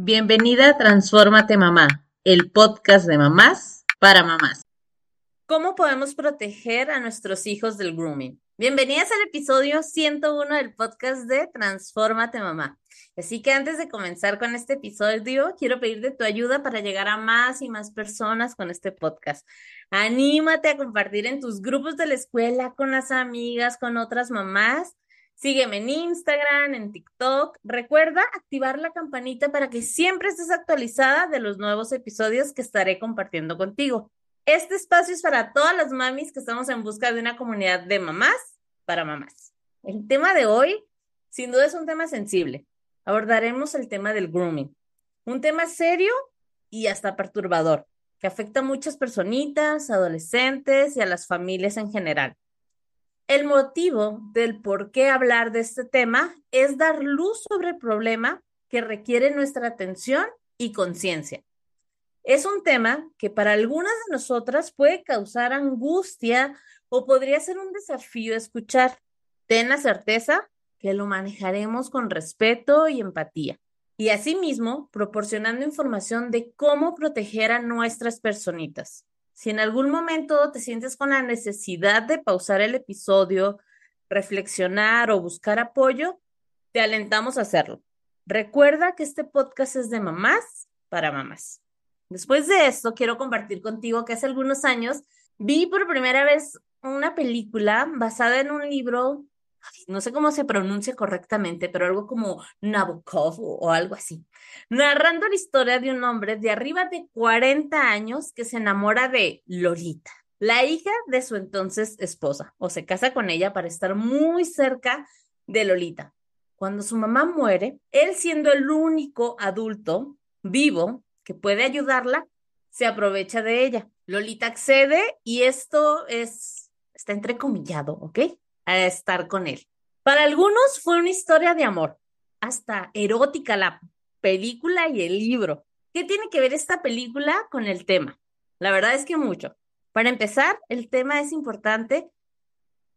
Bienvenida a Transfórmate Mamá, el podcast de mamás para mamás. ¿Cómo podemos proteger a nuestros hijos del grooming? Bienvenidas al episodio 101 del podcast de Transfórmate Mamá. Así que antes de comenzar con este episodio, quiero pedirte tu ayuda para llegar a más y más personas con este podcast. Anímate a compartir en tus grupos de la escuela, con las amigas, con otras mamás Sígueme en Instagram, en TikTok. Recuerda activar la campanita para que siempre estés actualizada de los nuevos episodios que estaré compartiendo contigo. Este espacio es para todas las mamis que estamos en busca de una comunidad de mamás para mamás. El tema de hoy, sin duda, es un tema sensible. Abordaremos el tema del grooming, un tema serio y hasta perturbador, que afecta a muchas personitas, adolescentes y a las familias en general. El motivo del por qué hablar de este tema es dar luz sobre el problema que requiere nuestra atención y conciencia. Es un tema que para algunas de nosotras puede causar angustia o podría ser un desafío escuchar. Ten la certeza que lo manejaremos con respeto y empatía. Y asimismo, proporcionando información de cómo proteger a nuestras personitas. Si en algún momento te sientes con la necesidad de pausar el episodio, reflexionar o buscar apoyo, te alentamos a hacerlo. Recuerda que este podcast es de mamás para mamás. Después de esto, quiero compartir contigo que hace algunos años vi por primera vez una película basada en un libro no sé cómo se pronuncia correctamente, pero algo como Nabokov o, algo así, narrando la historia de un hombre de arriba de 40 años que se enamora de Lolita, la hija de su entonces esposa, o se casa con ella para estar muy cerca de Lolita. Cuando su mamá muere, él siendo el único adulto vivo que puede ayudarla, se aprovecha de ella. Lolita accede y esto es, está entrecomillado, ¿ok? A estar con él. Para algunos fue una historia de amor, hasta erótica la película y el libro. ¿Qué tiene que ver esta película con el tema? La verdad es que mucho. Para empezar, el tema es importante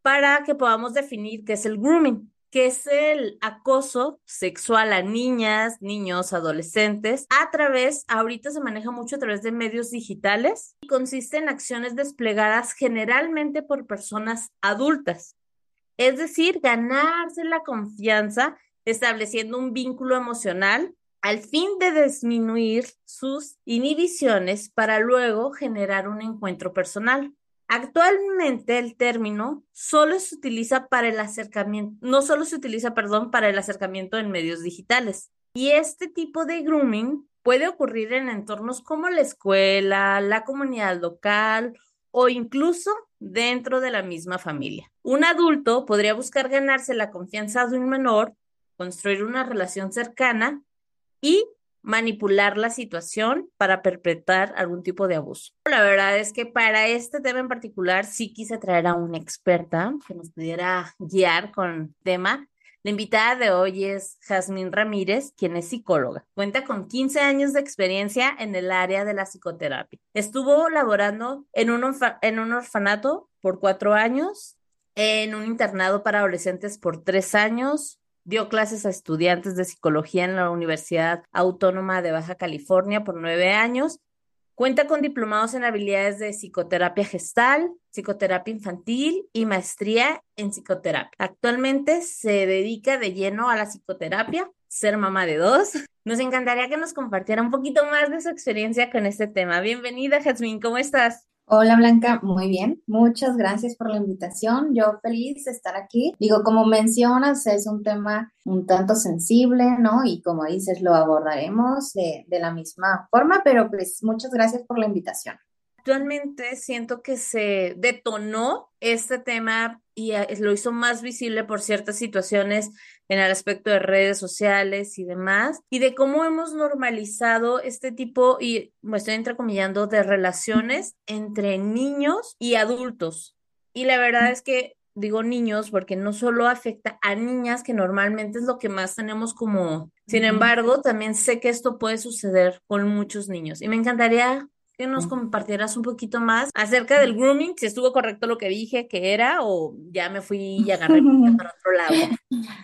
para que podamos definir qué es el grooming, que es el acoso sexual a niñas, niños, adolescentes, a través, ahorita se maneja mucho a través de medios digitales y consiste en acciones desplegadas generalmente por personas adultas es decir, ganarse la confianza estableciendo un vínculo emocional al fin de disminuir sus inhibiciones para luego generar un encuentro personal. Actualmente el término solo se utiliza para el acercamiento, no solo se utiliza, perdón, para el acercamiento en medios digitales. Y este tipo de grooming puede ocurrir en entornos como la escuela, la comunidad local o incluso dentro de la misma familia. Un adulto podría buscar ganarse la confianza de un menor, construir una relación cercana y manipular la situación para perpetrar algún tipo de abuso. La verdad es que para este tema en particular sí quise traer a una experta que nos pudiera guiar con el tema la invitada de hoy es Jazmín Ramírez, quien es psicóloga. Cuenta con 15 años de experiencia en el área de la psicoterapia. Estuvo laborando en un, en un orfanato por cuatro años, en un internado para adolescentes por tres años, dio clases a estudiantes de psicología en la Universidad Autónoma de Baja California por nueve años Cuenta con diplomados en habilidades de psicoterapia gestal, psicoterapia infantil y maestría en psicoterapia. Actualmente se dedica de lleno a la psicoterapia, ser mamá de dos. Nos encantaría que nos compartiera un poquito más de su experiencia con este tema. Bienvenida, Jasmine, ¿cómo estás? Hola Blanca, muy bien. Muchas gracias por la invitación. Yo feliz de estar aquí. Digo, como mencionas, es un tema un tanto sensible, ¿no? Y como dices, lo abordaremos de, la misma forma, pero pues muchas gracias por la invitación. Actualmente siento que se detonó este tema y eh, lo hizo más visible por ciertas situaciones en el aspecto de redes sociales y demás, y de cómo hemos normalizado este tipo, y me estoy entrecomillando, de relaciones entre niños y adultos. Y la verdad es que digo niños porque no solo afecta a niñas, que normalmente es lo que más tenemos como, sin embargo, también sé que esto puede suceder con muchos niños. Y me encantaría que nos compartieras un poquito más acerca del grooming, si estuvo correcto lo que dije que era o ya me fui y agarré para otro lado.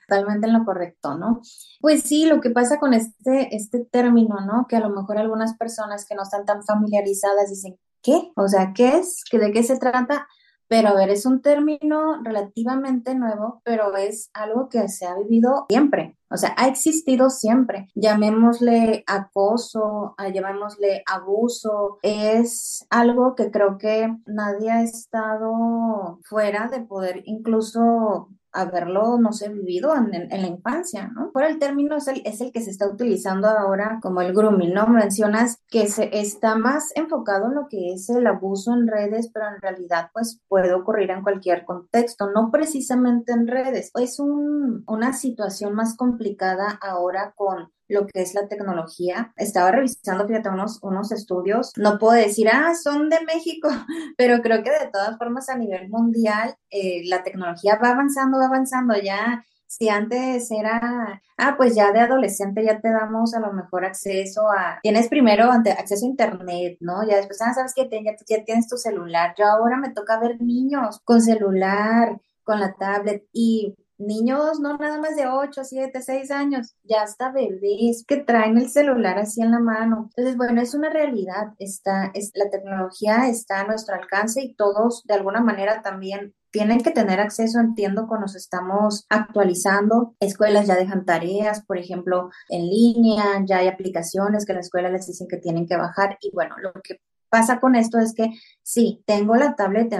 Totalmente en lo correcto, ¿no? Pues sí, lo que pasa con este, este término, ¿no? Que a lo mejor algunas personas que no están tan familiarizadas dicen, ¿qué? O sea, ¿qué es? ¿De qué se trata? Pero a ver, es un término relativamente nuevo, pero es algo que se ha vivido siempre. O sea, ha existido siempre. Llamémosle acoso, llamémosle abuso. Es algo que creo que nadie ha estado fuera de poder incluso haberlo, no sé, vivido en, la infancia, ¿no? Por el término es el, es el que se está utilizando ahora como el grooming, ¿no? Mencionas que se está más enfocado en lo que es el abuso en redes, pero en realidad pues puede ocurrir en cualquier contexto, no precisamente en redes. Es un, una situación más complicada ahora con lo que es la tecnología. Estaba revisando, fíjate, unos, unos estudios. No puedo decir, ah, son de México, pero creo que de todas formas a nivel mundial eh, la tecnología va avanzando, va avanzando. Ya, si antes era, ah, pues ya de adolescente ya te damos a lo mejor acceso a, tienes primero acceso a internet, ¿no? Ya después, ah, sabes que ya, ya tienes tu celular. Yo ahora me toca ver niños con celular, con la tablet y niños no nada más de 8, 7, 6 años, ya hasta bebés que traen el celular así en la mano. Entonces, bueno, es una realidad, está, es, la tecnología está a nuestro alcance y todos de alguna manera también tienen que tener acceso, entiendo, cuando nos estamos actualizando. Escuelas ya dejan tareas, por ejemplo, en línea, ya hay aplicaciones que la escuela les dicen que tienen que bajar y bueno, lo que pasa con esto es que sí, tengo la tablet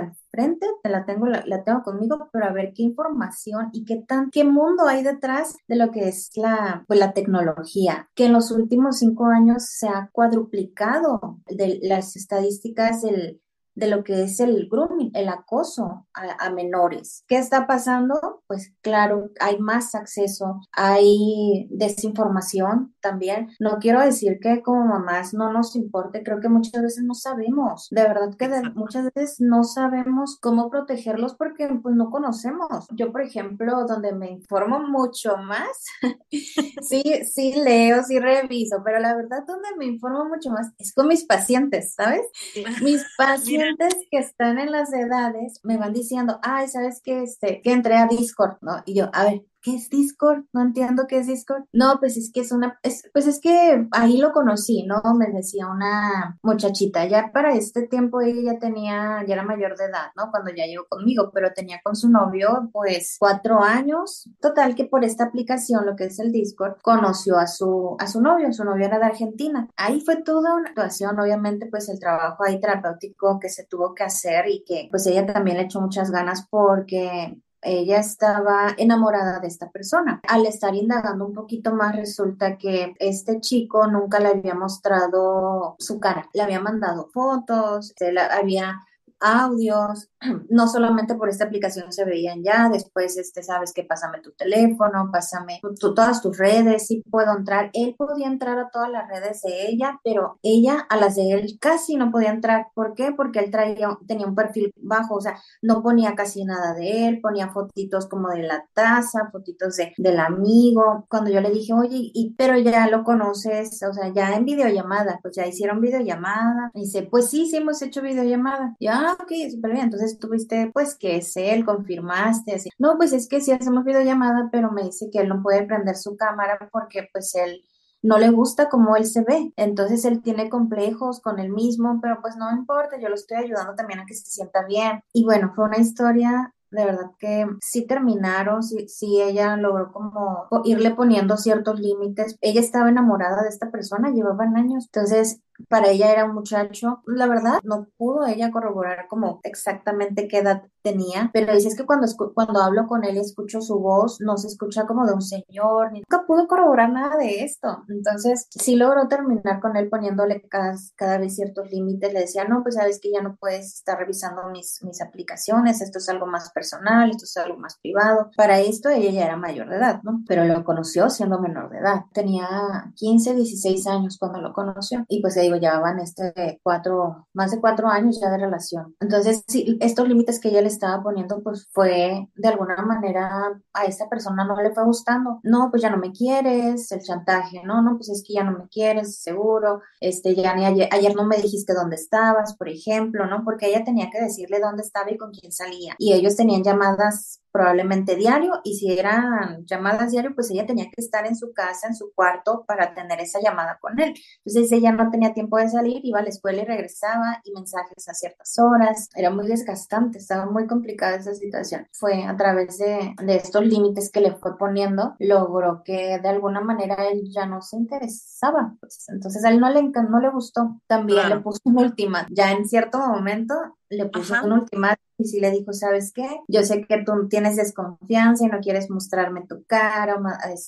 te la tengo, la, tengo conmigo, pero a ver qué información y qué tan, qué mundo hay detrás de lo que es la, pues, la tecnología, que en los últimos cinco años se ha cuadruplicado de las estadísticas del de lo que es el grooming, el acoso a, menores. ¿Qué está pasando? Pues claro, hay más acceso, hay desinformación también. No quiero decir que como mamás no nos importe, creo que muchas veces no sabemos, de verdad que muchas veces no sabemos cómo protegerlos porque pues no conocemos. Yo, por ejemplo, donde me informo mucho más, sí, sí leo, sí reviso, pero la verdad donde me informo mucho más es con mis pacientes, ¿sabes? Mis pacientes que están en las edades me van diciendo, ay, ¿sabes qué? Este, que entré a Discord, ¿no? Y yo, a ver, ¿qué es Discord? No entiendo qué es Discord. No, pues es que es una, pues es que ahí lo conocí, ¿no? Me decía una muchachita, ya para este tiempo ella ya tenía, ya era mayor de edad, ¿no? Cuando ya llegó conmigo, pero tenía con su novio pues cuatro años. Total que por esta aplicación, lo que es el Discord, conoció a su, a su novio, su novio era de Argentina. Ahí fue toda una situación, obviamente pues el trabajo ahí terapéutico que se tuvo que hacer y que pues ella también le echó muchas ganas porque ella estaba enamorada de esta persona. Al estar indagando un poquito más, resulta que este chico nunca le había mostrado su cara, le había mandado fotos, se la había audios, no solamente por esta aplicación se veían ya, después, este, sabes que pásame tu teléfono, pásame todas tus redes, sí puedo entrar. Él podía entrar a todas las redes de ella, pero ella a las de él casi no podía entrar. ¿Por qué? Porque él traía, tenía un perfil bajo, o sea, no ponía casi nada de él, ponía fotitos como de la taza, fotitos de, del amigo. Cuando yo le dije, oye, pero ya lo conoces, o sea, ya en videollamada, pues ya hicieron videollamada. Y dice, pues sí, sí hemos hecho videollamada. Ya, ah, ok, súper bien. Entonces tuviste, pues, que es él, confirmaste, así. No, pues es que sí hacemos videollamada, pero me dice que él no puede prender su cámara porque, pues, él no le gusta cómo él se ve. Entonces él tiene complejos con él mismo, pero pues no importa, yo lo estoy ayudando también a que se sienta bien. Y bueno, fue una historia de verdad que sí terminaron, sí, sí, ella logró como irle poniendo ciertos límites. Ella estaba enamorada de esta persona, llevaban años. Entonces, para ella era un muchacho. La verdad, no pudo ella corroborar como exactamente qué edad tenía, pero dice es que cuando, cuando hablo con él y escucho su voz, no se escucha como de un señor, ni nunca pudo corroborar nada de esto. Entonces, sí logró terminar con él poniéndole cada, cada vez ciertos límites. Le decía, no, pues sabes que ya no puedes estar revisando mis, mis aplicaciones, esto es algo más personal, esto es algo más privado. Para esto ella ya era mayor de edad, ¿no? Pero lo conoció siendo menor de edad. Tenía 15, 16 años cuando lo conoció y pues ella digo, llevaban este cuatro, más de cuatro años ya de relación. Entonces, sí, estos límites que ella le estaba poniendo, pues fue de alguna manera a esta persona no le fue gustando. No, pues ya no me quieres, el chantaje, no, no, pues es que ya no me quieres, seguro, este, ya ni ayer, ayer no me dijiste dónde estabas, por ejemplo, ¿no? Porque ella tenía que decirle dónde estaba y con quién salía. Y ellos tenían llamadas probablemente diario y si eran llamadas diario, pues ella tenía que estar en su casa, en su cuarto para tener esa llamada con él. Entonces ella no tenía tiempo de salir, iba a la escuela y regresaba y mensajes a ciertas horas. Era muy desgastante, estaba muy complicada esa situación. Fue a través de, de estos límites que le fue poniendo, logró que de alguna manera él ya no se interesaba. Pues. Entonces a él no le, no le gustó. También le puso un última. Ya en cierto momento le puso un ultimátum y si le dijo, ¿sabes qué? Yo sé que tú tienes desconfianza y no quieres mostrarme tu cara,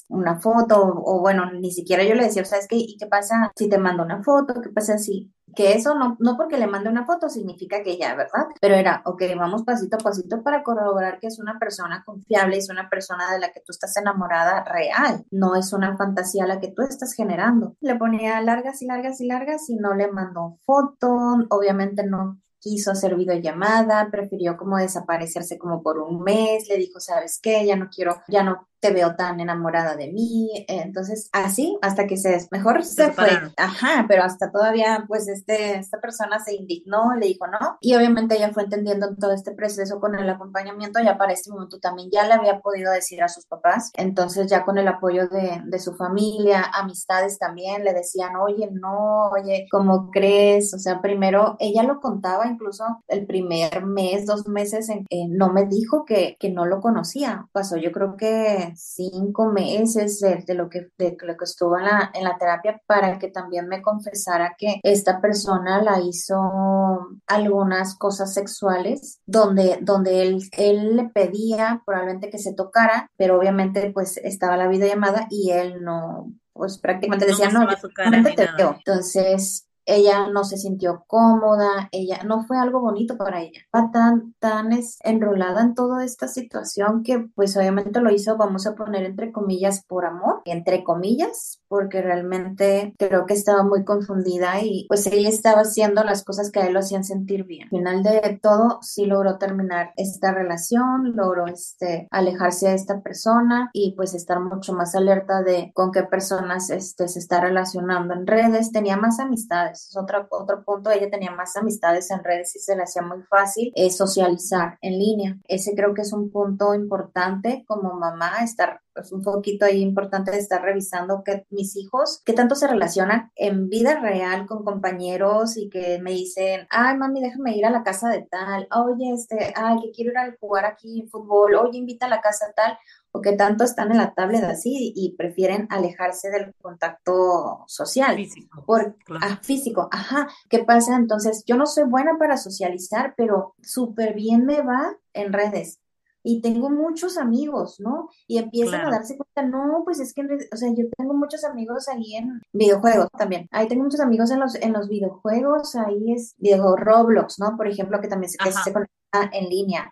una foto, o, bueno, ni siquiera yo le decía, ¿sabes qué? ¿Y qué pasa si te mando una foto? ¿Qué pasa si que eso no, no porque le mande una foto significa que ya, ¿verdad? Pero era, ok, vamos pasito a pasito para corroborar que es una persona confiable, es una persona de la que tú estás enamorada real, no es una fantasía la que tú estás generando. Le ponía largas y largas y largas y no le mandó foto, obviamente no quiso hacer videollamada, prefirió como desaparecerse como por un mes, le dijo, ¿sabes qué? Ya no quiero, ya no te veo tan enamorada de mí. Entonces, así, hasta que se, mejor se, fue. Ajá, pero hasta todavía, pues, este, esta persona se indignó, le dijo no. Y obviamente ella fue entendiendo todo este proceso con el acompañamiento. Ya para este momento también ya le había podido decir a sus papás. Entonces, ya con el apoyo de, de su familia, amistades también, le decían, oye, no, oye, ¿cómo crees? O sea, primero ella lo contaba, incluso el primer mes, dos meses, en, no me dijo que, que no lo conocía. Pasó, yo creo que cinco meses de, lo que, de lo que estuvo en la, en la terapia para que también me confesara que esta persona la hizo algunas cosas sexuales donde, donde él, él le pedía probablemente que se tocara, pero obviamente pues estaba la videollamada y él no, pues prácticamente decía, no, te veo. Entonces, ella no se sintió cómoda, ella no fue algo bonito para ella. Estaba tan, tan enrolada en toda esta situación que pues obviamente lo hizo, vamos a poner entre comillas, por amor, entre comillas, porque realmente creo que estaba muy confundida y pues ella estaba haciendo las cosas que a él lo hacían sentir bien. Al final de todo, sí logró terminar esta relación, logró este, alejarse de esta persona y pues estar mucho más alerta de con qué personas este, se está relacionando en redes, tenía más amistades es otro, otro punto, ella tenía más amistades en redes y se le hacía muy fácil eh, socializar en línea. Ese creo que es un punto importante como mamá, estar es un poquito ahí importante de estar revisando que mis hijos, qué tanto se relacionan en vida real con compañeros y que me dicen, ay mami, déjame ir a la casa de tal, oye, este, ay, que quiero ir a jugar aquí en fútbol, oye, invita a la casa tal, o que tanto están en la tablet así y prefieren alejarse del contacto social. Físico. Por, ah, físico, ajá. ¿Qué pasa? Entonces, yo no soy buena para socializar, pero súper bien me va en redes. Y tengo muchos amigos, ¿no? Y empiezan a darse cuenta, no, pues es que, o sea, yo tengo muchos amigos ahí en videojuegos también. Ahí tengo muchos amigos en los, en los videojuegos, ahí es videojuego Roblox, ¿no? Por ejemplo, que también se, que se conecta en línea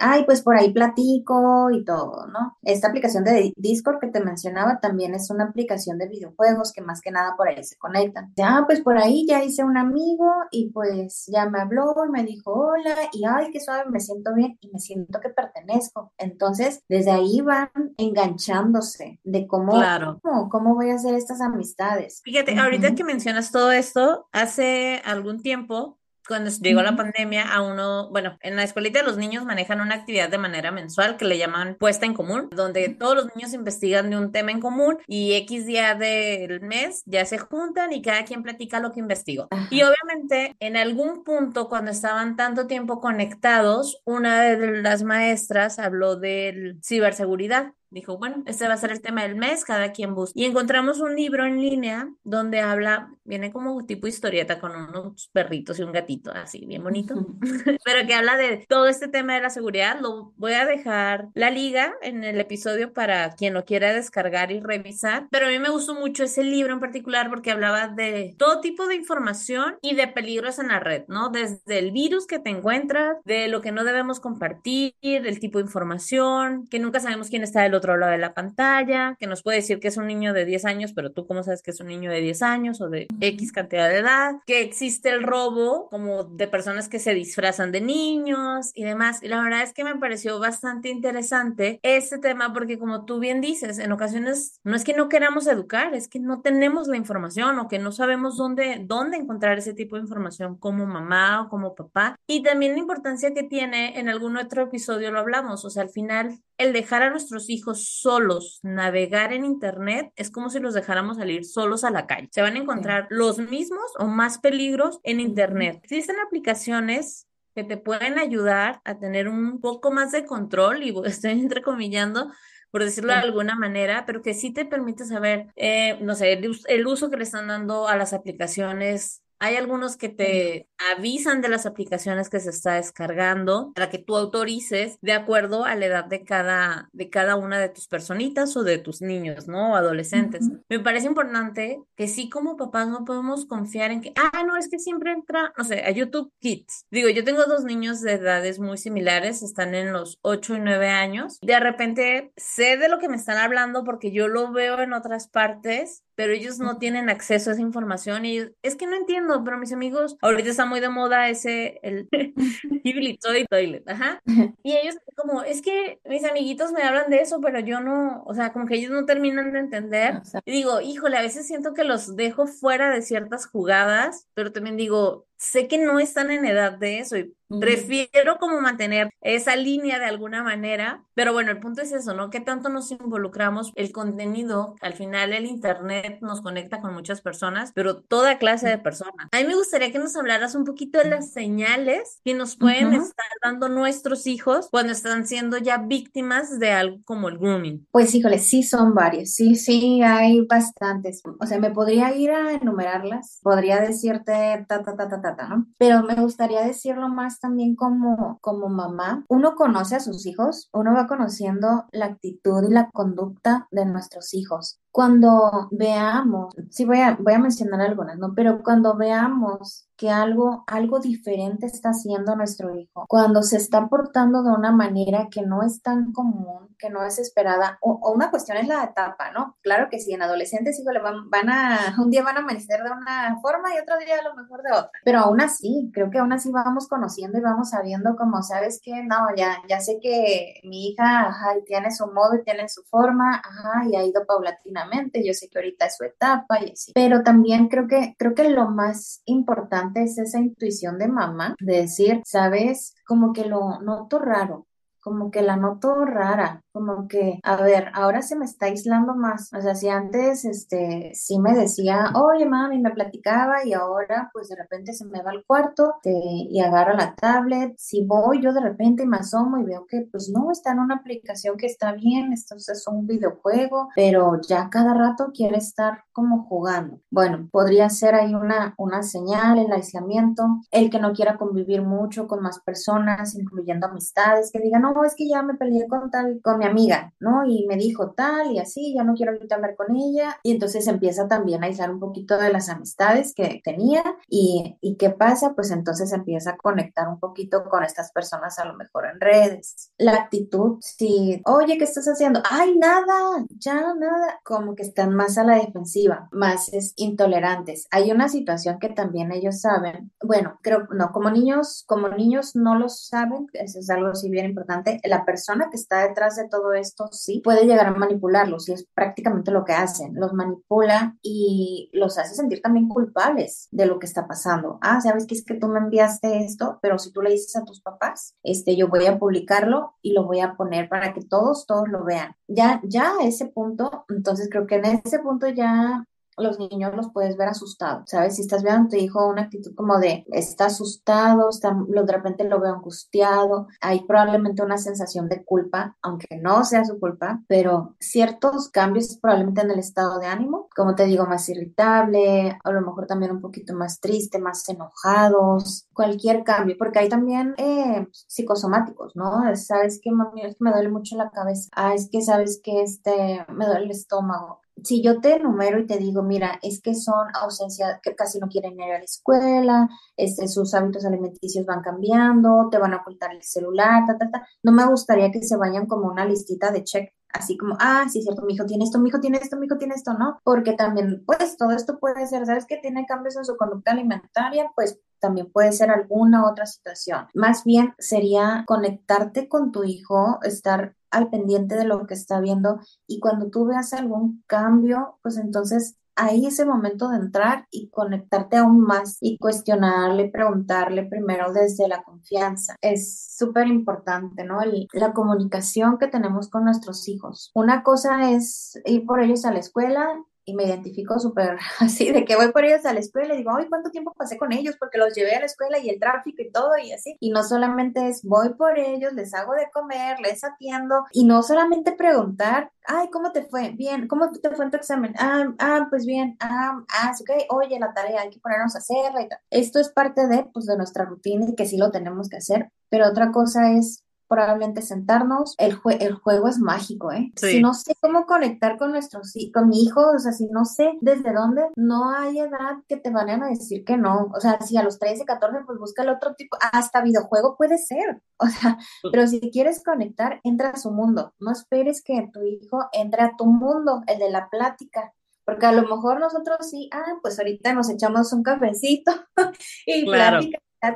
ay, pues por ahí platico y todo, ¿no? Esta aplicación de Discord que te mencionaba también es una aplicación de videojuegos que más que nada por ahí se conectan. Ah, pues por ahí ya hice un amigo y pues ya me habló y me dijo hola y ay, qué suave, me siento bien y me siento que pertenezco. Entonces, desde ahí van enganchándose de cómo, claro. cómo, voy a hacer estas amistades. Fíjate, ahorita que mencionas todo esto, hace algún tiempo cuando llegó la pandemia, a uno, bueno, en la escuelita los niños manejan una actividad de manera mensual que le llaman puesta en común, donde todos los niños investigan de un tema en común y X día del mes ya se juntan y cada quien platica lo que investigó. Y obviamente en algún punto cuando estaban tanto tiempo conectados, una de las maestras habló de ciberseguridad Dijo, bueno, este va a ser el tema del mes, cada quien busca. Y encontramos un libro en línea donde habla, viene como tipo historieta con unos perritos y un gatito, así, bien bonito, pero que habla de todo este tema de la seguridad. Lo voy a dejar la liga en el episodio para quien lo quiera descargar y revisar. Pero a mí me gustó mucho ese libro en particular porque hablaba de todo tipo de información y de peligros en la red, ¿no? Desde el virus que te encuentras, de lo que no debemos compartir, del tipo de información, que nunca sabemos quién está del otro lado de la pantalla, que nos puede decir que es un niño de 10 años, pero tú cómo sabes que es un niño de 10 años o de X cantidad de edad, que existe el robo como de personas que se disfrazan de niños y demás. Y la verdad es que me pareció bastante interesante este tema porque como tú bien dices, en ocasiones no es que no queramos educar, es que no tenemos la información o que no sabemos dónde, dónde encontrar ese tipo de información como mamá o como papá. Y también la importancia que tiene, en algún otro episodio lo hablamos, o sea, al final el dejar a nuestros hijos solos navegar en Internet es como si los dejáramos salir solos a la calle. Se van a encontrar los mismos o más peligros en Internet. Existen aplicaciones que te pueden ayudar a tener un poco más de control, y estoy entrecomillando, por decirlo de alguna manera, pero que sí te permite saber, eh, no sé, el, uso que le están dando a las aplicaciones hay algunos que te avisan de las aplicaciones que se está descargando para que tú autorices de acuerdo a la edad de cada, de cada una de tus personitas o de tus niños, ¿no? O adolescentes. Me parece importante que sí como papás no podemos confiar en que, ah, no, es que siempre entra, no sé, a YouTube Kids. Digo, yo tengo dos niños de edades muy similares, están en los 8 y 9 años. De repente sé de lo que me están hablando porque yo lo veo en otras partes, pero ellos no tienen acceso a esa información y es que no entiendo pero mis amigos, ahorita está muy de moda ese, el Ghibli Toy Toilet, ajá. Y ellos como, es que mis amiguitos me hablan de eso, pero yo no, o sea, como que ellos no terminan de entender. Y digo, híjole, a veces siento que los dejo fuera de ciertas jugadas, pero también digo, sé que no están en edad de eso y prefiero como mantener esa línea de alguna manera, pero bueno, el punto es eso, ¿no? ¿Qué tanto nos involucramos? El contenido, al final el Internet nos conecta con muchas personas, pero toda clase de personas. A mí me gustaría que nos hablaras un poquito de las señales que nos pueden estar dando nuestros hijos cuando están siendo ya víctimas de algo como el grooming. Pues híjole, sí son varios, sí, sí, hay bastantes. O sea, me podría ir a enumerarlas, podría decirte ta, ta, ta, ta, ta pero me gustaría decirlo más también como, como mamá. Uno conoce a sus hijos, uno va conociendo la actitud y la conducta de nuestros hijos. Cuando veamos, sí voy a, voy a mencionar algunas, ¿no? Pero cuando veamos que algo, algo diferente está haciendo nuestro hijo, cuando se está portando de una manera que no es tan común, que no es esperada, o, una cuestión es la etapa, ¿no? Claro que sí, en adolescentes, le van, van a, un día van a amanecer de una forma y otro día a lo mejor de otra, pero aún así, creo que aún así vamos conociendo y vamos sabiendo como, ¿sabes qué? No, ya, ya sé que mi hija, ajá, tiene su modo y tiene su forma, ajá, y ha ido paulatinamente, yo sé que ahorita es su etapa y así, pero también creo que, creo que lo más importante es esa intuición de mamá, de decir, sabes, como que lo noto raro, como que la noto rara, como que, a ver, ahora se me está aislando más. O sea, si antes, este, sí me decía, oye, mami, me platicaba y ahora, pues de repente se me va al cuarto y agarra la tablet. Si voy, yo de repente me asomo y veo que, pues no, está en una aplicación que está bien, esto es un videojuego, pero ya cada rato quiere estar como jugando. Bueno, podría ser ahí una, una señal, el aislamiento, el que no quiera convivir mucho con más personas, incluyendo amistades, que diga, no, es que ya me peleé con tal, con mi amiga, ¿no? Y me dijo tal y así, ya no quiero ahorita hablar con ella. Y entonces empieza también a aislar un poquito de las amistades que tenía. Y, y qué pasa? Pues entonces empieza a conectar un poquito con estas personas a lo mejor en redes. La actitud, si, oye, ¿qué estás haciendo? Ay, nada, ya nada. Como que están más a la defensiva, más es, intolerantes. Hay una situación que también ellos saben. Bueno, creo, no, como niños, como niños no lo saben, eso es algo sí bien importante la persona que está detrás de todo esto sí puede llegar a manipularlos y es prácticamente lo que hacen. Los manipula y los hace sentir también culpables de lo que está pasando. Ah, sabes que es que tú me enviaste esto, pero si tú le dices a tus papás, este, yo voy a publicarlo y lo voy a poner para que todos, todos lo vean. Ya, ya a ese punto, entonces creo que en ese punto ya los niños los puedes ver asustados, ¿sabes? Si estás viendo a tu hijo una actitud como de está asustado, está, de repente lo veo angustiado, hay probablemente una sensación de culpa, aunque no sea su culpa, pero ciertos cambios probablemente en el estado de ánimo, como te digo, más irritable, a lo mejor también un poquito más triste, más enojados, cualquier cambio, porque hay también eh, psicosomáticos, ¿no? Sabes que mami, es que me duele mucho la cabeza, ah, es que sabes que este, me duele el estómago, si yo te enumero y te digo, mira, es que son ausencia, que casi no quieren ir a la escuela, este, sus hábitos alimenticios van cambiando, te van a ocultar el celular, ta, ta, ta, no me gustaría que se vayan como una listita de check así como, ah, sí, cierto, mi hijo tiene esto, mi hijo tiene esto, mi hijo tiene esto, ¿no? Porque también, pues, todo esto puede ser, ¿sabes? Que tiene cambios en su conducta alimentaria, pues también puede ser alguna otra situación. Más bien sería conectarte con tu hijo, estar al pendiente de lo que está viendo y cuando tú veas algún cambio, pues entonces ahí ese momento de entrar y conectarte aún más y cuestionarle, preguntarle primero desde la confianza. Es súper importante, ¿no? la comunicación que tenemos con nuestros hijos. Una cosa es ir por ellos a la escuela y me identifico súper así, de que voy por ellos a la escuela y digo, ay, ¿cuánto tiempo pasé con ellos? Porque los llevé a la escuela y el tráfico y todo y así. Y no solamente es, voy por ellos, les hago de comer, les atiendo y no solamente preguntar, ay, ¿cómo te fue? Bien, ¿cómo te fue en tu examen? Ah, ah pues bien, ah, ah, ok, oye, la tarea hay que ponernos a hacerla y tal. Esto es parte de, pues, de nuestra rutina y que sí lo tenemos que hacer, pero otra cosa es probablemente sentarnos. El, el juego es mágico, ¿eh? Si no sé cómo conectar con nuestros con mi hijo, o sea, si no sé desde dónde, no hay edad que te vayan a decir que no. O sea, si a los 13, 14, pues busca el otro tipo, hasta videojuego puede ser. O sea, pues pero si quieres conectar, entra a su mundo. No esperes que tu hijo entre a tu mundo, el de la plática. Porque a lo mejor nosotros sí, ah, pues ahorita nos echamos un cafecito y claro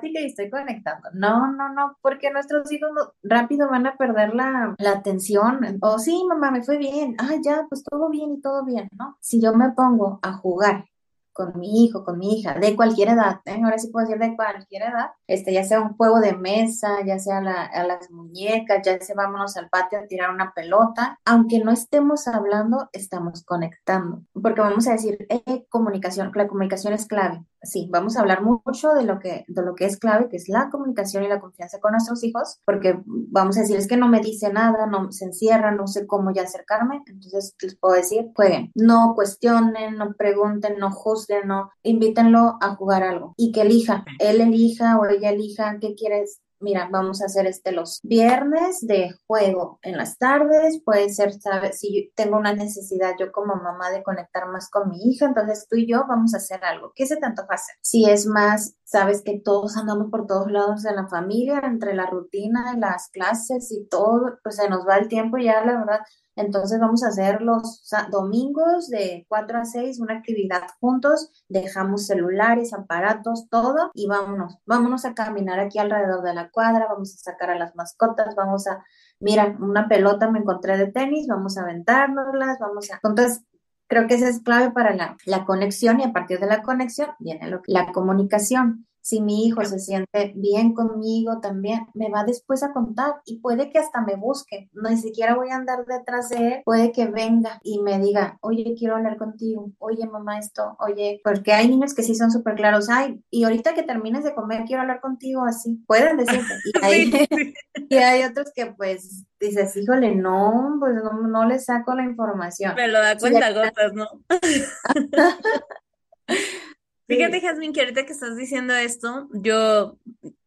y estoy conectando. No, no, no, porque nuestros hijos rápido van a perder la, la atención. O sí, mamá, me fue bien. Ah, ya, pues todo bien y todo bien, ¿no? Si yo me pongo a jugar con mi hijo, con mi hija, de cualquier edad, ¿eh? ahora sí puedo decir de cualquier edad, este, ya sea un juego de mesa, ya sea a las muñecas, ya sea vámonos al patio a tirar una pelota, aunque no estemos hablando, estamos conectando, porque vamos a decir, eh, comunicación, la comunicación es clave, sí, vamos a hablar mucho de lo que, de lo que es clave, que es la comunicación y la confianza con nuestros hijos, porque vamos a decir, es que no me dice nada, no se encierra, no sé cómo ya acercarme, entonces les puedo decir, jueguen, no cuestionen, no pregunten, no juzguen, no, invítenlo a jugar algo y que elija, él elija o ella elija qué quieres mira, vamos a hacer este los viernes de juego en las tardes, puede ser, ¿sabes? Si tengo una necesidad yo como mamá de conectar más con mi hija, entonces tú y yo vamos a hacer algo. ¿Qué se te antoja hacer? Si es más, sabes que todos andamos por todos lados de la familia, entre la rutina las clases y todo, pues se nos va el tiempo ya la verdad. Entonces vamos a hacer los domingos de 4 a 6 una actividad juntos, dejamos celulares, aparatos, todo y vámonos, vámonos a caminar aquí alrededor de la cuadra, vamos a sacar a las mascotas, vamos a, mira, una pelota me encontré de tenis, vamos a aventárnoslas, vamos a... Entonces, creo que esa es clave para la, la conexión y a partir de la conexión viene lo, la comunicación si mi hijo se siente bien conmigo también, me va después a contar y puede que hasta me busque, no ni siquiera voy a andar detrás de él, puede que venga y me diga, oye, quiero hablar contigo, oye, mamá, esto, oye, porque hay niños que sí son súper claros, ay, y ahorita que termines de comer, quiero hablar contigo así, pueden decirte. Y hay, y hay otros que pues dices, híjole, no, pues no, no le saco la información. Me lo da cuenta gotas, ¿no? Fíjate, Jasmine, que ahorita que estás diciendo esto, yo,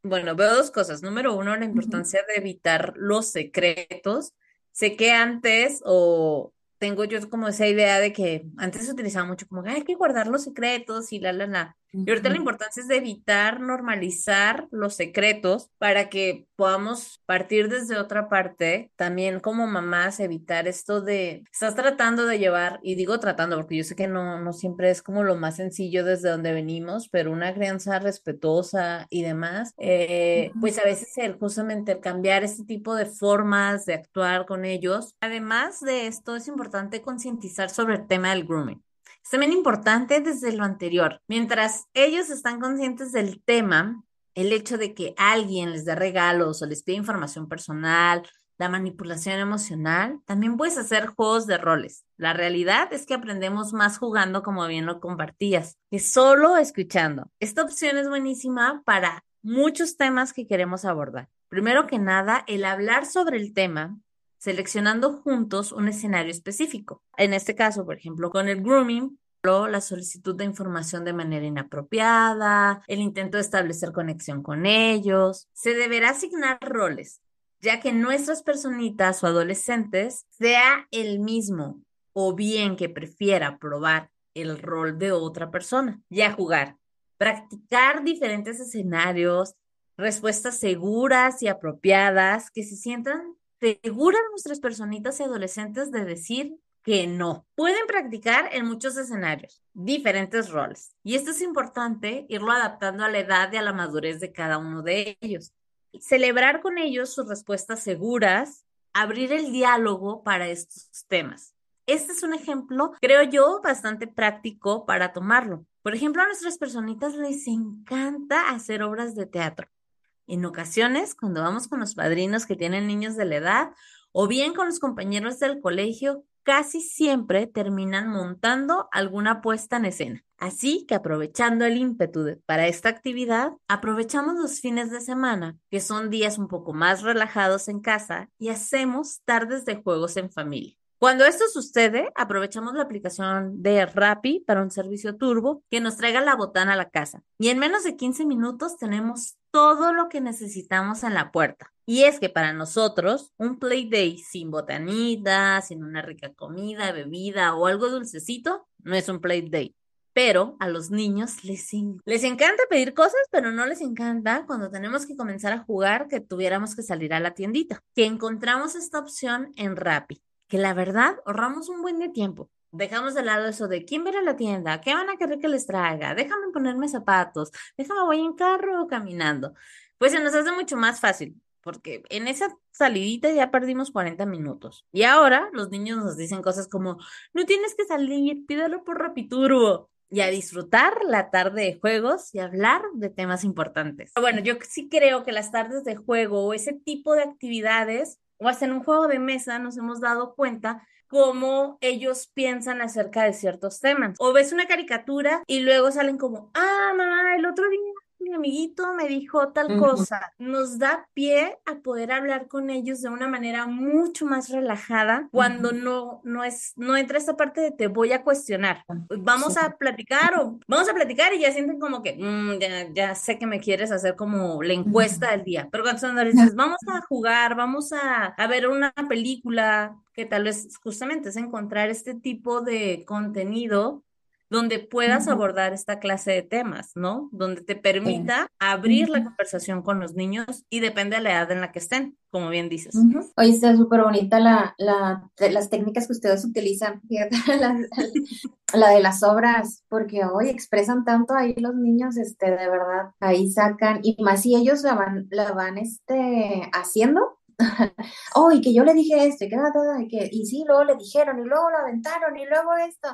bueno, veo dos cosas. Número uno, la importancia de evitar los secretos. Sé que antes, o tengo yo como esa idea de que antes se utilizaba mucho como, hay que guardar los secretos y la, la, la. Y ahorita la importancia es de evitar normalizar los secretos para que podamos partir desde otra parte, también como mamás, evitar esto de, estás tratando de llevar, y digo tratando porque yo sé que no, no siempre es como lo más sencillo desde donde venimos, pero una crianza respetuosa y demás, eh, pues a veces el, justamente el cambiar este tipo de formas de actuar con ellos. Además de esto, es importante concientizar sobre el tema del grooming. Es también importante desde lo anterior. Mientras ellos están conscientes del tema, el hecho de que alguien les dé regalos o les pida información personal, la manipulación emocional, también puedes hacer juegos de roles. La realidad es que aprendemos más jugando, como bien lo compartías, que solo escuchando. Esta opción es buenísima para muchos temas que queremos abordar. Primero que nada, el hablar sobre el tema seleccionando juntos un escenario específico. En este caso, por ejemplo, con el grooming, la solicitud de información de manera inapropiada, el intento de establecer conexión con ellos. Se deberá asignar roles, ya que nuestras personitas o adolescentes sea el mismo o bien que prefiera probar el rol de otra persona y a jugar. Practicar diferentes escenarios, respuestas seguras y apropiadas que se sientan aseguran a nuestras personitas y adolescentes de decir que no. Pueden practicar en muchos escenarios, diferentes roles. Y esto es importante irlo adaptando a la edad y a la madurez de cada uno de ellos. Celebrar con ellos sus respuestas seguras, abrir el diálogo para estos temas. Este es un ejemplo, creo yo, bastante práctico para tomarlo. Por ejemplo, a nuestras personitas les encanta hacer obras de teatro. En ocasiones, cuando vamos con los padrinos que tienen niños de la edad, o bien con los compañeros del colegio, casi siempre terminan montando alguna puesta en escena. Así que aprovechando el ímpetu para esta actividad, aprovechamos los fines de semana, que son días un poco más relajados en casa, y hacemos tardes de juegos en familia. Cuando esto sucede, aprovechamos la aplicación de Rappi para un servicio turbo que nos traiga la botana a la casa. Y en menos de 15 minutos tenemos todo lo que necesitamos en la puerta. Y es que para nosotros, un play day sin botanita, sin una rica comida, bebida o algo dulcecito, no es un play day. Pero a los niños les, les encanta pedir cosas, pero no les encanta cuando tenemos que comenzar a jugar que tuviéramos que salir a la tiendita. Que encontramos esta opción en Rappi la verdad ahorramos un buen de tiempo. Dejamos de lado eso de quién verá la tienda, qué van a querer que les traiga, déjame ponerme zapatos, déjame voy en carro o caminando. Pues se nos hace mucho más fácil, porque en esa salidita ya perdimos 40 minutos. Y ahora los niños nos dicen cosas como, no tienes que salir, pídelo por Rapiturbo. Y a disfrutar la tarde de juegos y hablar de temas importantes. Bueno, yo sí creo que las tardes de juego o ese tipo de actividades o hasta en un juego de mesa nos hemos dado cuenta cómo ellos piensan acerca de ciertos temas. O ves una caricatura y luego salen como, ah, mamá, el otro día mi amiguito me dijo tal cosa. Nos da pie a poder hablar con ellos de una manera mucho más relajada cuando no, no es, no entra esta parte de te voy a cuestionar. Vamos a platicar o vamos a platicar y ya sienten como que mm, ya, ya, sé que me quieres hacer como la encuesta del día. Pero cuando dices, vamos a jugar, vamos a, a ver una película, que tal vez justamente es encontrar este tipo de contenido donde puedas abordar esta clase de temas, ¿no? Donde te permita abrir la conversación con los niños y depende de la edad en la que estén, como bien dices. Oye, está súper bonita la, la, las técnicas que ustedes utilizan, la, la, de las obras, porque hoy expresan tanto ahí los niños, este, de verdad, ahí sacan, y más si ellos la van, la van, este, haciendo, oh, y que yo le dije esto, y que, y que, y sí, luego le dijeron, y luego lo aventaron, y luego esto.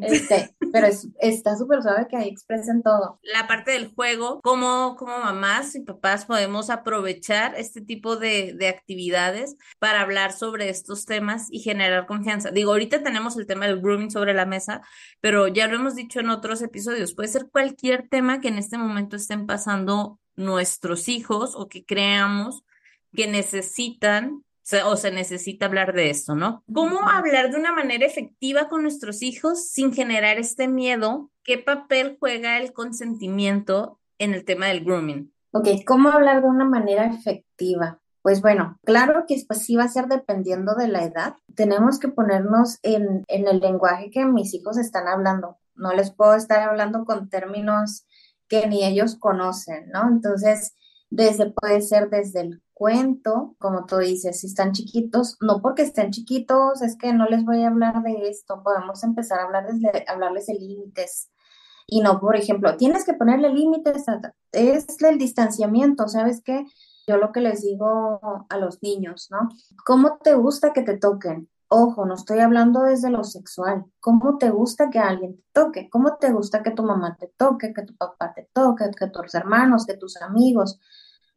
Este, pero está súper suave que ahí expresen todo. La parte del juego, como, como mamás y papás podemos aprovechar este tipo de, de actividades para hablar sobre estos temas y generar confianza. Digo, ahorita tenemos el tema del grooming sobre la mesa, pero ya lo hemos dicho en otros episodios, puede ser cualquier tema que en este momento estén pasando nuestros hijos o que creamos que necesitan o se necesita hablar de esto, ¿no? ¿Cómo hablar de una manera efectiva con nuestros hijos sin generar este miedo? ¿Qué papel juega el consentimiento en el tema del grooming? Ok, ¿cómo hablar de una manera efectiva? Pues bueno, claro que pues sí va a ser dependiendo de la edad. Tenemos que ponernos en, en el lenguaje que mis hijos están hablando. No les puedo estar hablando con términos que ni ellos conocen, ¿no? Entonces, desde puede ser desde el cuento, como tú dices, si están chiquitos, no porque estén chiquitos, es que no les voy a hablar de esto, podemos empezar a hablarles de límites. Y no, por ejemplo, tienes que ponerle límites, es el distanciamiento, ¿sabes qué? Yo lo que les digo a los niños, ¿no? ¿Cómo te gusta que te toquen? Ojo, no estoy hablando desde lo sexual. ¿Cómo te gusta que alguien te toque? ¿Cómo te gusta que tu mamá te toque, que tu papá te toque, que tus hermanos, que tus amigos?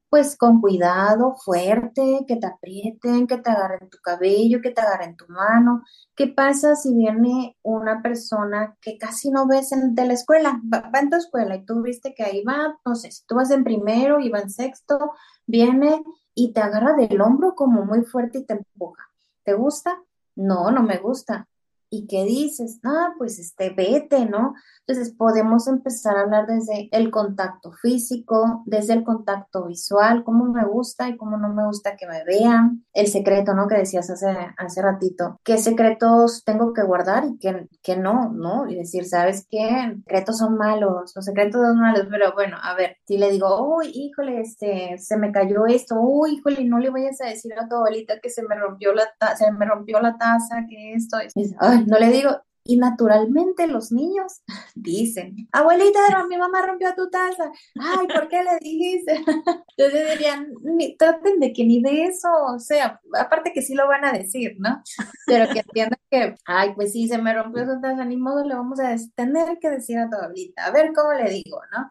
Pues con cuidado, fuerte, que te aprieten, que te agarren tu cabello, que te agarren tu mano. ¿Qué pasa si viene una persona que casi no ves en, de la escuela? Va, en tu escuela y tú viste que ahí va, no sé, si tú vas en primero y va en sexto, viene y te agarra del hombro como muy fuerte y te empuja. ¿Te gusta? No, no me gusta. ¿Y qué dices? Ah, pues este, vete, ¿no? Entonces podemos empezar a hablar desde el contacto físico, desde el contacto visual, cómo me gusta y cómo no me gusta que me vean, el secreto, ¿no? Que decías hace, hace ratito, qué secretos tengo que guardar y qué, qué no, ¿no? Y decir, ¿sabes qué? Secretos son malos, los secretos son malos, pero bueno, a ver, si le digo, uy, híjole, este, se me cayó esto, uy, híjole, no le vayas a decir a tu abuelita que se me rompió la, se me rompió la taza, que esto es, ay, no le digo, y naturalmente los niños dicen, abuelita, mi mamá rompió tu taza. Ay, ¿por qué le dijiste? Entonces dirían, traten de que ni de eso, o sea, aparte que sí lo van a decir, ¿no? Pero que entiendan que, ay, pues sí, se me rompió su taza, ni modo le vamos a tener que decir a tu abuelita, a ver cómo le digo, ¿no?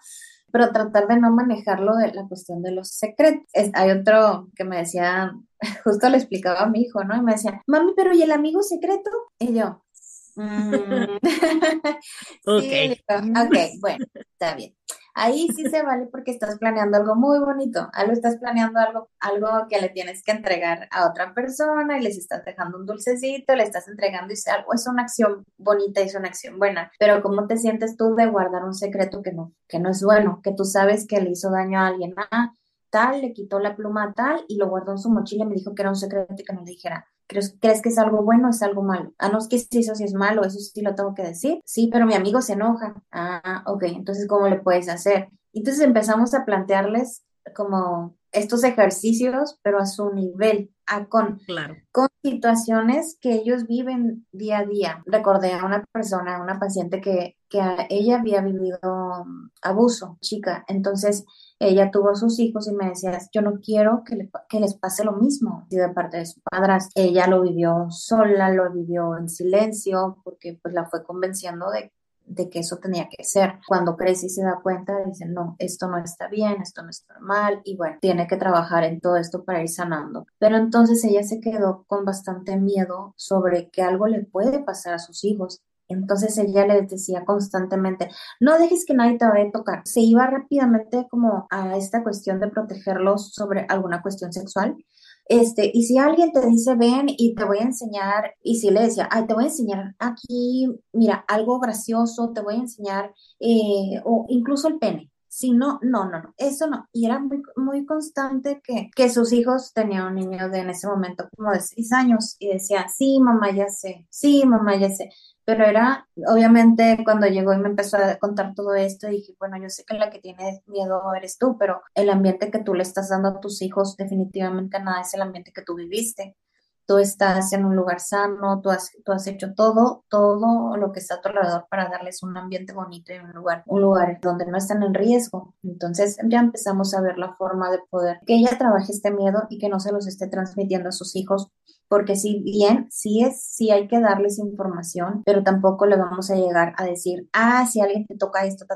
pero tratar de no manejarlo de la cuestión de los secretos. hay otro que me decía, justo le explicaba a mi hijo, ¿no? Y me decía, mami, pero ¿y el amigo secreto? Y yo, Mm. okay. ok, bueno, está bien. Ahí sí se vale porque estás planeando algo muy bonito, algo estás planeando algo, algo que le tienes que entregar a otra persona y les estás dejando un dulcecito, le estás entregando y algo, es una acción bonita, es una acción buena, pero ¿cómo te sientes tú de guardar un secreto que no, que no es bueno, que tú sabes que le hizo daño a alguien? Ah, tal, le quitó la pluma a tal y lo guardó en su mochila y me dijo que era un secreto y que no le dijera. ¿Crees, ¿Crees que es algo bueno o es algo malo? Ah, no es que eso sí es malo, eso sí lo tengo que decir. Sí, pero mi amigo se enoja. Ah, ok, entonces, ¿cómo le puedes hacer? Entonces empezamos a plantearles como estos ejercicios, pero a su nivel, a con, claro. con situaciones que ellos viven día a día. Recordé a una persona, una paciente que, que ella había vivido abuso, chica, entonces ella tuvo sus hijos y me decía, yo no quiero que, que les pase lo mismo de parte de su padras. Ella lo vivió sola, lo vivió en silencio, porque pues la fue convenciendo de de que eso tenía que ser. Cuando crece y se da cuenta, dice, no, esto no está bien, esto no está mal, y bueno, tiene que trabajar en todo esto para ir sanando. Pero entonces ella se quedó con bastante miedo sobre que algo le puede pasar a sus hijos entonces ella le decía constantemente, no dejes que nadie te vaya a tocar. Se iba rápidamente como a esta cuestión de protegerlos sobre alguna cuestión sexual. Este, y si alguien te dice, ven y te voy a enseñar, y si le decía, ay, te voy a enseñar aquí, mira, algo gracioso, te voy a enseñar, eh, o incluso el pene. Si no, no, no, no, eso no. Y era muy, muy constante que, que sus hijos tenían un niño de en ese momento como de seis años y decía, sí, mamá, ya sé, sí, mamá, ya sé pero era, obviamente, cuando llegó y me empezó a contar todo esto, dije, bueno, yo sé que la que tiene miedo eres tú, pero el ambiente que tú le estás dando a tus hijos definitivamente nada es el ambiente que tú viviste. Tú estás en un lugar sano, tú has, hecho todo, todo lo que está a tu alrededor para darles un ambiente bonito y un lugar, un lugar donde no están en riesgo. Entonces ya empezamos a ver la forma de poder que ella trabaje este miedo y que no se los esté transmitiendo a sus hijos porque si bien sí es, sí hay que darles información, pero tampoco le vamos a llegar a decir, ah, si alguien te toca esto,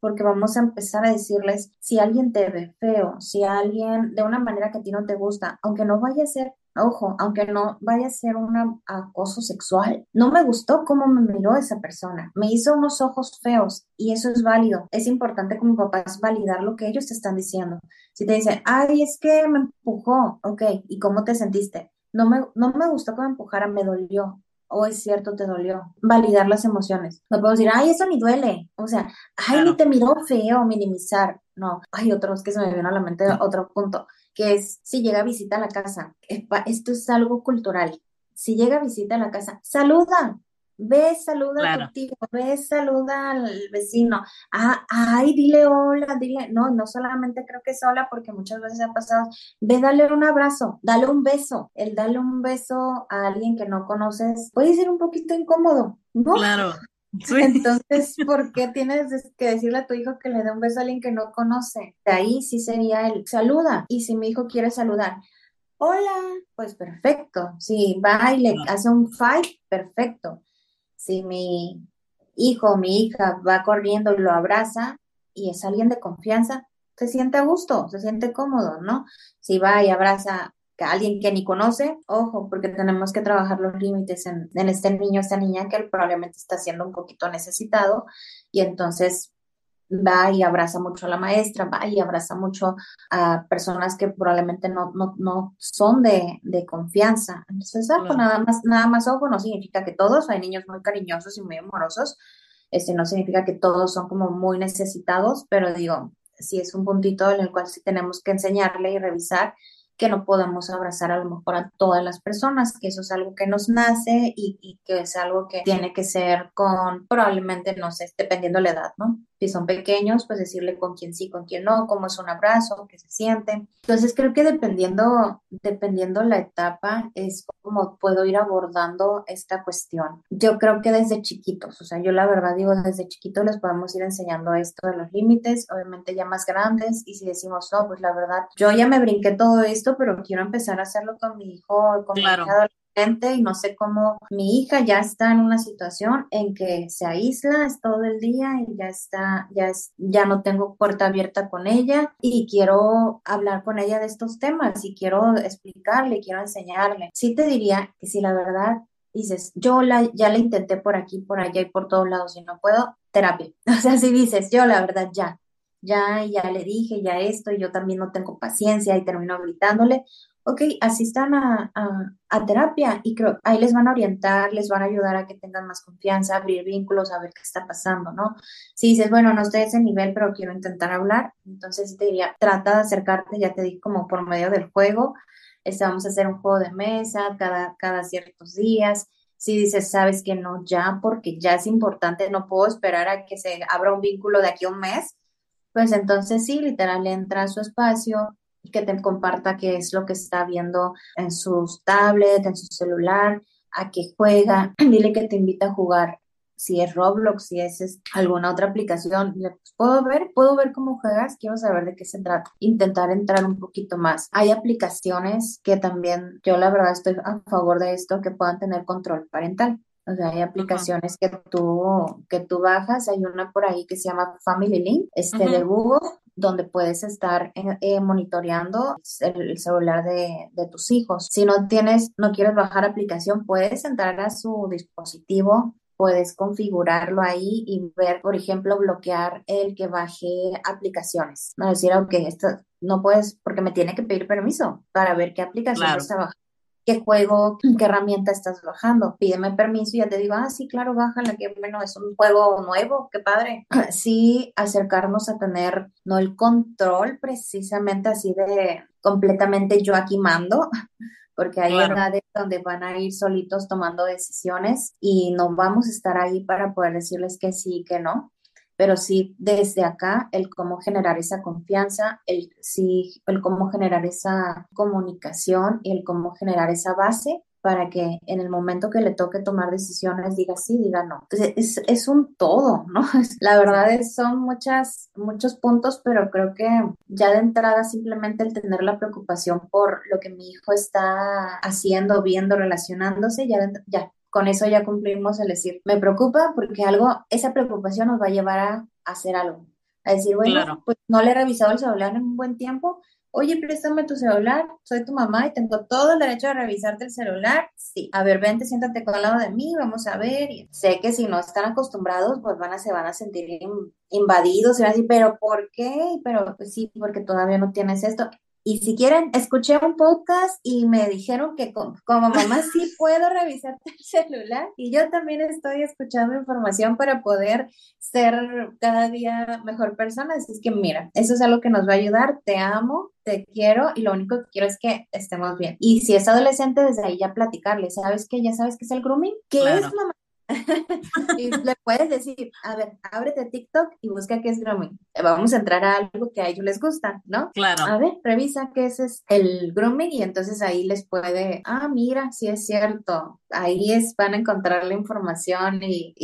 porque vamos a empezar a decirles, si alguien te ve feo, si alguien de una manera que a ti no te gusta, aunque no vaya a ser Ojo, aunque no vaya a ser un acoso sexual, no me gustó cómo me miró esa persona. Me hizo unos ojos feos y eso es válido. Es importante como papás validar lo que ellos te están diciendo. Si te dicen, ay, es que me empujó, ok, ¿y cómo te sentiste? no me, no me gustó que me empujara, me dolió. O es cierto, te dolió. Validar las emociones. No puedo decir, ay, eso ni duele. O sea, ay, ni te miró feo, minimizar. No, hay otros que se me vino a la mente, otro punto, que es si llega a visita a la casa. Esto es algo cultural. Si llega a visita a la casa, saluda, Ve, saluda a tu tío, ve, saluda al vecino. Ah, ay, dile hola, dile. No, no solamente creo que es hola, porque muchas veces ha pasado. Ve, dale un abrazo, dale un beso. El darle un beso a alguien que no conoces puede ser un poquito incómodo, ¿no? Claro. Entonces, ¿por qué tienes que decirle a tu hijo que le dé un beso a alguien que no conoce? De ahí sí sería el saluda. Y si mi hijo quiere saludar, hola, pues perfecto. Si va y le hace un fight, perfecto si mi hijo o mi hija va corriendo y lo abraza y es alguien de confianza, se siente a gusto, se siente cómodo, ¿no? Si va y abraza a alguien que ni conoce, ojo, porque tenemos que trabajar los límites en, en este niño, esta niña que probablemente está siendo un poquito necesitado y entonces va y abraza mucho a la maestra, va y abraza mucho a personas que probablemente no, no, no son de, de confianza. Entonces, nada más, nada más ojo no significa que todos, hay niños muy cariñosos y muy amorosos, este no significa que todos son como muy necesitados, pero digo, si es un puntito en el cual sí tenemos que enseñarle y revisar que no podemos abrazar a lo mejor a todas las personas, que eso es algo que nos nace y, y que es algo que tiene que ser con probablemente, no sé, dependiendo la edad, ¿no? Si son pequeños, pues decirle con quién sí, con quién no, cómo es un abrazo, qué se siente. Entonces creo que dependiendo, dependiendo la etapa, es como puedo ir abordando esta cuestión. Yo creo que desde chiquitos, o sea, yo la verdad digo, desde chiquitos les podemos ir enseñando esto de los límites, obviamente ya más grandes, y si decimos, no, pues la verdad, yo ya me brinqué todo esto, pero quiero empezar a hacerlo con mi hijo, con mi hija y no sé cómo mi hija ya está en una situación en que se aísla es todo el día y ya está, ya es, ya no tengo puerta abierta con ella y quiero hablar con ella de estos temas y quiero explicarle, quiero enseñarle. Sí te diría que si la verdad dices, yo la, ya la intenté por aquí, por allá y por todos lados y no puedo, terapia. O sea, si dices, yo la verdad ya, ya, ya le dije, ya esto, y yo también no tengo paciencia y termino gritándole, ok, asistan a, a, terapia y creo ahí les van a orientar, les van a ayudar a que tengan más confianza, abrir vínculos, a ver qué está pasando, ¿no? Si dices, bueno, no estoy a ese nivel, pero quiero intentar hablar, entonces te diría, trata de acercarte, ya te di como por medio del juego, este, vamos a hacer un juego de mesa cada, cada ciertos días. Si dices, sabes que no, ya, porque ya es importante, no puedo esperar a que se abra un vínculo de aquí a un mes, pues entonces sí, literal, entra a su espacio, y que te comparta qué es lo que está viendo en sus tablets, en su celular, a qué juega, dile que te invita a jugar. Si es Roblox, si es, alguna otra aplicación, puedo ver, puedo ver cómo juegas, quiero saber de qué se trata, intentar entrar un poquito más. Hay aplicaciones que también, yo la verdad estoy a favor de esto, que puedan tener control parental. O sea, hay aplicaciones que tú, que tú bajas, hay una por ahí que se llama Family Link, este de Google, donde puedes estar eh, monitoreando el, celular de, tus hijos. Si no tienes, no quieres bajar aplicación, puedes entrar a su dispositivo, puedes configurarlo ahí y ver, por ejemplo, bloquear el que baje aplicaciones. No decir, ok, esto no puedes, porque me tiene que pedir permiso para ver qué aplicación está bajando qué juego, qué herramienta estás bajando. Pídeme permiso y ya te digo, ah, sí, claro, bájala, que bueno, es un juego nuevo, qué padre. Sí, acercarnos a tener, no el control precisamente así de completamente yo aquí mando, porque hay edades donde van a ir solitos tomando decisiones y no vamos a estar ahí para poder decirles que sí y que no pero sí desde acá el cómo generar esa confianza, el sí, el cómo generar esa comunicación y el cómo generar esa base para que en el momento que le toque tomar decisiones diga sí, diga no. Es, es un todo, ¿no? La verdad es, son muchas, muchos puntos, pero creo que ya de entrada simplemente el tener la preocupación por lo que mi hijo está haciendo, viendo, relacionándose, ya, ya con eso ya cumplimos el decir, me preocupa porque algo, esa preocupación nos va a llevar a, hacer algo. A decir, bueno, pues no le he revisado el celular en un buen tiempo. Oye, préstame tu celular, soy tu mamá y tengo todo el derecho a revisarte el celular. Sí, a ver, vente, siéntate con al lado de mí, vamos a ver. Y sé que si no están acostumbrados, pues van a, se van a sentir invadidos y van a decir, pero ¿por qué? Pero pues sí, porque todavía no tienes esto. Y si quieren, escuché un podcast y me dijeron que como, mamá sí puedo revisar el celular y yo también estoy escuchando información para poder ser cada día mejor persona. Así es que mira, eso es algo que nos va a ayudar. Te amo, te quiero y lo único que quiero es que estemos bien. Y si es adolescente, desde ahí ya platicarle, ¿sabes qué? Ya sabes qué es el grooming. ¿Qué es mamá? Y le puedes decir, a ver, ábrete TikTok y busca qué es grooming. Vamos a entrar a algo que a ellos les gusta, ¿no? Claro. A ver, revisa qué es el grooming y entonces ahí les puede, ah, mira, sí es cierto. Ahí es, van a encontrar la información y,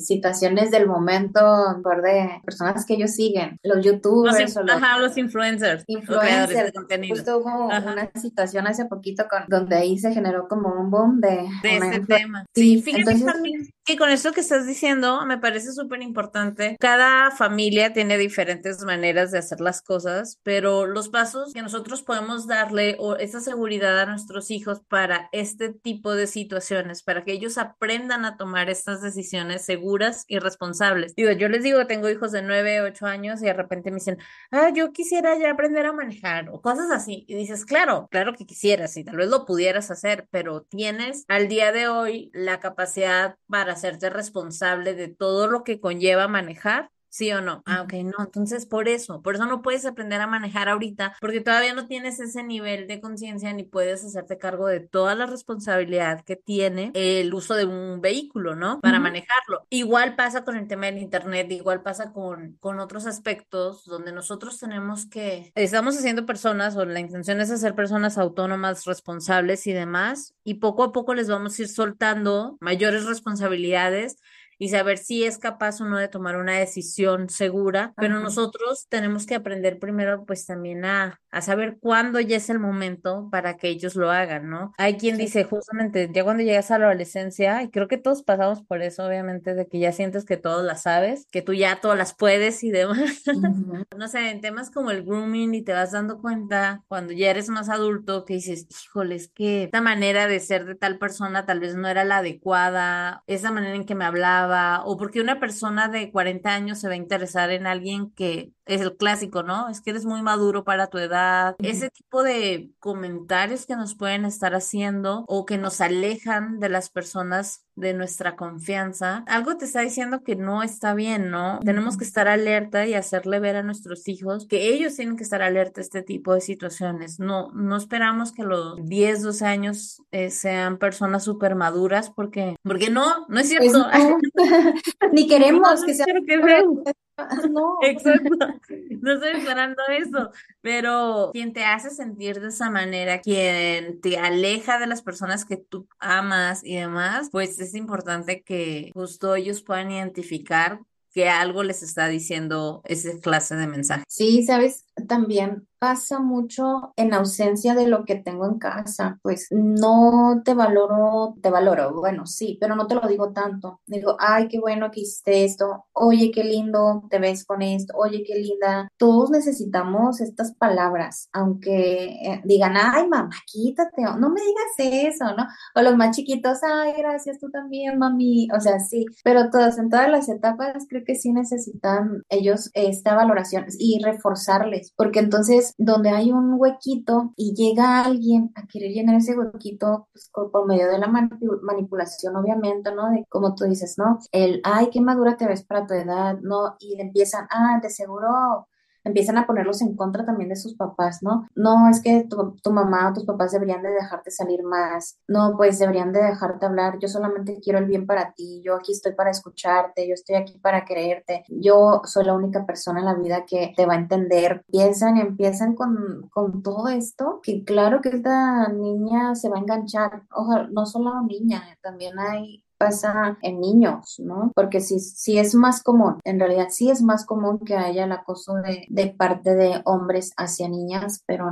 situaciones del momento por de personas que ellos siguen, los youtubers los, ajá, los influencers. Influencers. Justo hubo una situación hace poquito con, donde ahí se generó como un boom de, de ese tema. Sí, fíjate también you. Que con esto que estás diciendo me parece súper importante. Cada familia tiene diferentes maneras de hacer las cosas, pero los pasos que nosotros podemos darle o esa seguridad a nuestros hijos para este tipo de situaciones, para que ellos aprendan a tomar estas decisiones seguras y responsables. Digo, yo les digo, tengo hijos de 9, 8 años y de repente me dicen, ah, yo quisiera ya aprender a manejar o cosas así. Y dices, claro, claro que quisieras y tal vez lo pudieras hacer, pero tienes al día de hoy la capacidad para hacerte responsable de todo lo que conlleva manejar ¿Sí o no? Ah, ok, no. Entonces, por eso, por eso no puedes aprender a manejar ahorita, porque todavía no tienes ese nivel de conciencia ni puedes hacerte cargo de toda la responsabilidad que tiene el uso de un vehículo, ¿no? Para manejarlo. Igual pasa con el tema del Internet, igual pasa con, con otros aspectos donde nosotros tenemos que, estamos haciendo personas o la intención es hacer personas autónomas, responsables y demás, y poco a poco les vamos a ir soltando mayores responsabilidades y saber si es capaz o no de tomar una decisión segura, pero nosotros tenemos que aprender primero pues también a, a, saber cuándo ya es el momento para que ellos lo hagan, ¿no? Hay quien dice justamente ya cuando llegas a la adolescencia, y creo que todos pasamos por eso, obviamente, de que ya sientes que todos las sabes, que tú ya todas las puedes y demás. no sé, en temas como el grooming y te vas dando cuenta cuando ya eres más adulto que dices, híjole, es que esta manera de ser de tal persona tal vez no era la adecuada, esa manera en que me hablaba, o porque una persona de 40 años se va a interesar en alguien que es el clásico, ¿no? Es que eres muy maduro para tu edad. Ese tipo de comentarios que nos pueden estar haciendo o que nos alejan de las personas de nuestra confianza, algo te está diciendo que no está bien, ¿no? Tenemos que estar alerta y hacerle ver a nuestros hijos que ellos tienen que estar alerta a este tipo de situaciones. No, no esperamos que los 10, 12 años eh, sean personas súper maduras porque, porque no, no es pues cierto. Ni queremos que sean no. Exacto. No estoy esperando eso. Pero quien te hace sentir de esa manera, quien te aleja de las personas que tú amas y demás, pues es importante que justo ellos puedan identificar que algo les está diciendo esa clase de mensaje. Sí, sabes, también pasa mucho en ausencia de lo que tengo en casa, pues no te valoro, te valoro, bueno, sí, pero no te lo digo tanto. Digo, ay, qué bueno que hiciste esto, oye, qué lindo te ves con esto, oye, qué linda. Todos necesitamos estas palabras, aunque eh, digan, ay, mamá, quítate, no me digas eso, ¿no? O los más chiquitos, ay, gracias, tú también, mami, o sea, sí, pero todas, en todas las etapas creo que sí necesitan ellos esta valoración y reforzarles, porque entonces donde hay un huequito y llega alguien a querer llenar ese huequito pues, por medio de la manipulación, obviamente, ¿no? De como tú dices, ¿no? El, ay, qué madura te ves para tu edad, ¿no? Y le empiezan, ah, de seguro empiezan a ponerlos en contra también de sus papás, ¿no? No, es que tu, tu, mamá o tus papás deberían de dejarte salir más, no, pues deberían de dejarte hablar, yo solamente quiero el bien para ti, yo aquí estoy para escucharte, yo estoy aquí para creerte, yo soy la única persona en la vida que te va a entender. Piensan empiezan con, con todo esto, que claro que esta niña se va a enganchar, ojalá, no solo niña, también hay pasa en niños, ¿no? Porque si, si es más común, en realidad sí es más común que haya el acoso de, de parte de hombres hacia niñas, pero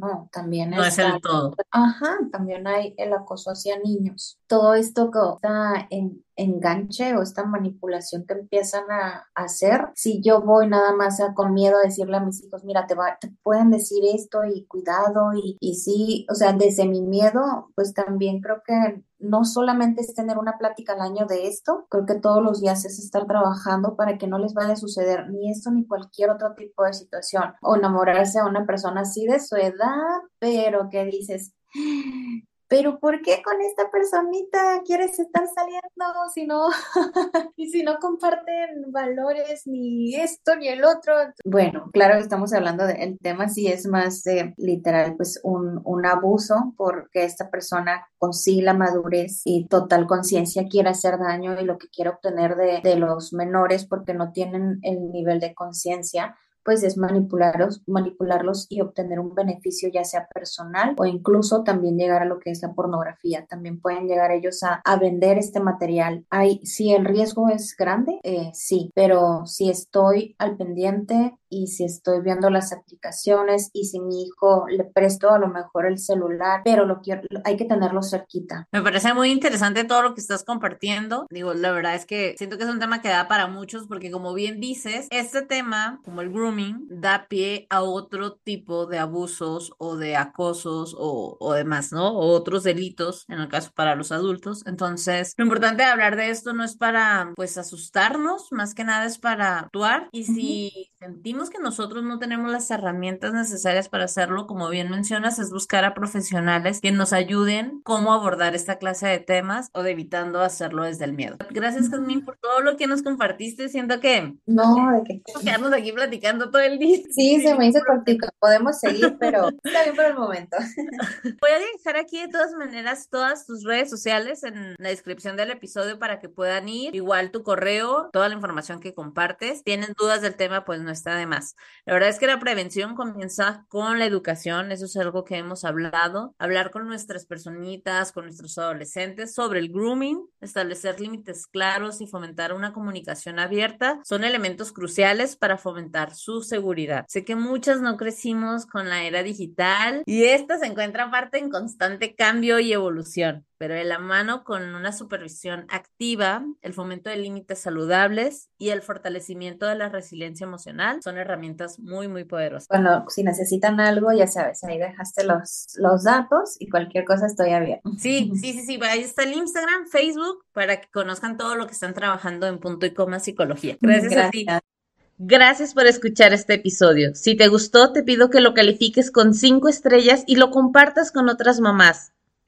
no, también no es el todo. Ajá, también hay el acoso hacia niños. Todo esto que está en enganche o esta manipulación que empiezan a, hacer, si yo voy nada más con miedo a decirle a mis hijos, mira, te, va, te pueden decir esto y cuidado y, y sí, o sea, desde mi miedo, pues también creo que no solamente es tener una plática al año de esto, creo que todos los días es estar trabajando para que no les vaya a suceder ni esto ni cualquier otro tipo de situación o enamorarse a una persona así de su edad, pero que dices, pero ¿por qué con esta personita quieres estar saliendo si no, y si no comparten valores ni esto ni el otro? Bueno, claro estamos hablando del tema si es más literal, pues un, un abuso porque esta persona con sí la madurez y total conciencia quiere hacer daño y lo que quiere obtener de, de los menores porque no tienen el nivel de conciencia pues es manipularlos, manipularlos y obtener un beneficio ya sea personal o incluso también llegar a lo que es la pornografía. También pueden llegar ellos a, a vender este material. Hay, si el riesgo es grande, eh, sí, pero si estoy al pendiente y si estoy viendo las aplicaciones y si mi hijo le presto a lo mejor el celular, pero lo quiero, hay que tenerlo cerquita. Me parece muy interesante todo lo que estás compartiendo. Digo, la verdad es que siento que es un tema que da para muchos porque como bien dices, este tema, como el grooming, da pie a otro tipo de abusos o de acosos o, o demás, ¿no? O otros delitos, en el caso para los adultos. Entonces, lo importante de hablar de esto no es para, pues, asustarnos, más que nada es para actuar y si sentimos que nosotros no tenemos las herramientas necesarias para hacerlo, como bien mencionas, es buscar a profesionales que nos ayuden cómo abordar esta clase de temas o de evitando hacerlo desde el miedo. Gracias, Jasmine, por todo lo que nos compartiste. Siento que... No, de que... Quedamos aquí platicando todo el día. Sí, se me hizo cortito. Podemos seguir, pero está bien por el momento. Voy a dejar aquí de todas maneras todas tus redes sociales en la descripción del episodio para que puedan ir. Igual tu correo, toda la información que compartes. Tienen dudas del tema, pues no está de más. La verdad es que la prevención comienza con la educación, eso es algo que hemos hablado, hablar con nuestras personitas, con nuestros adolescentes sobre el grooming, establecer límites claros y fomentar una comunicación abierta son elementos cruciales para fomentar su seguridad. Sé que muchas no crecimos con la era digital y esta se encuentra aparte en constante cambio y evolución pero de la mano con una supervisión activa, el fomento de límites saludables y el fortalecimiento de la resiliencia emocional son herramientas muy, muy poderosas. Bueno, si necesitan algo, ya sabes, ahí dejaste los, los datos y cualquier cosa estoy abierta. Sí, sí, sí, sí, ahí está el Instagram, Facebook, para que conozcan todo lo que están trabajando en punto y coma psicología. Gracias, Gracias. a ti. Gracias por escuchar este episodio. Si te gustó, te pido que lo califiques con cinco estrellas y lo compartas con otras mamás.